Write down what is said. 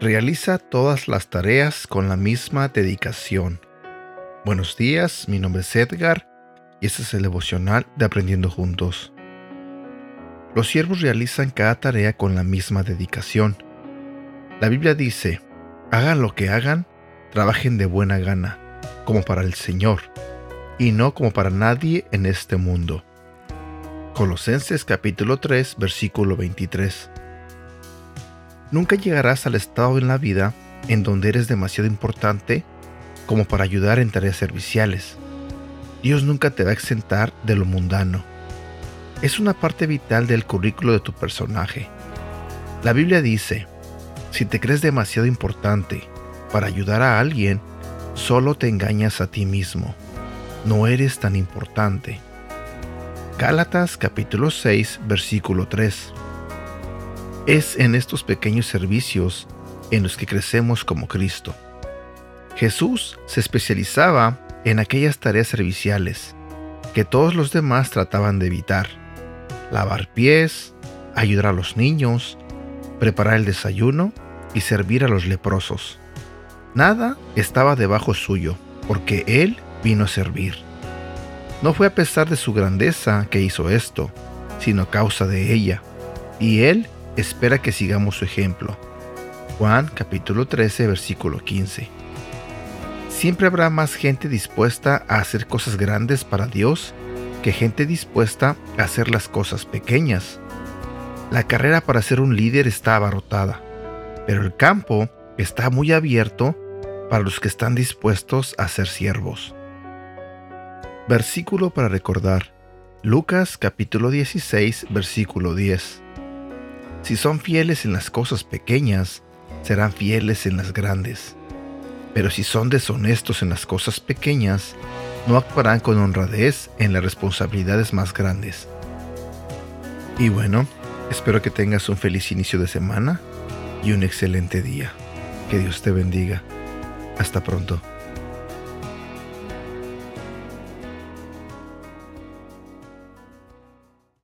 Realiza todas las tareas con la misma dedicación. Buenos días, mi nombre es Edgar y este es el devocional de Aprendiendo Juntos. Los siervos realizan cada tarea con la misma dedicación. La Biblia dice, hagan lo que hagan, trabajen de buena gana, como para el Señor, y no como para nadie en este mundo. Colosenses capítulo 3, versículo 23. Nunca llegarás al estado en la vida en donde eres demasiado importante como para ayudar en tareas serviciales. Dios nunca te va a exentar de lo mundano. Es una parte vital del currículo de tu personaje. La Biblia dice, si te crees demasiado importante para ayudar a alguien, solo te engañas a ti mismo. No eres tan importante. Gálatas capítulo 6 versículo 3. Es en estos pequeños servicios en los que crecemos como Cristo. Jesús se especializaba en aquellas tareas serviciales que todos los demás trataban de evitar. Lavar pies, ayudar a los niños, preparar el desayuno y servir a los leprosos. Nada estaba debajo suyo, porque Él vino a servir. No fue a pesar de su grandeza que hizo esto, sino a causa de ella, y Él espera que sigamos su ejemplo. Juan capítulo 13 versículo 15. Siempre habrá más gente dispuesta a hacer cosas grandes para Dios que gente dispuesta a hacer las cosas pequeñas. La carrera para ser un líder está abarrotada, pero el campo está muy abierto para los que están dispuestos a ser siervos. Versículo para recordar. Lucas capítulo 16 versículo 10. Si son fieles en las cosas pequeñas, serán fieles en las grandes. Pero si son deshonestos en las cosas pequeñas, no actuarán con honradez en las responsabilidades más grandes. Y bueno, espero que tengas un feliz inicio de semana y un excelente día. Que Dios te bendiga. Hasta pronto.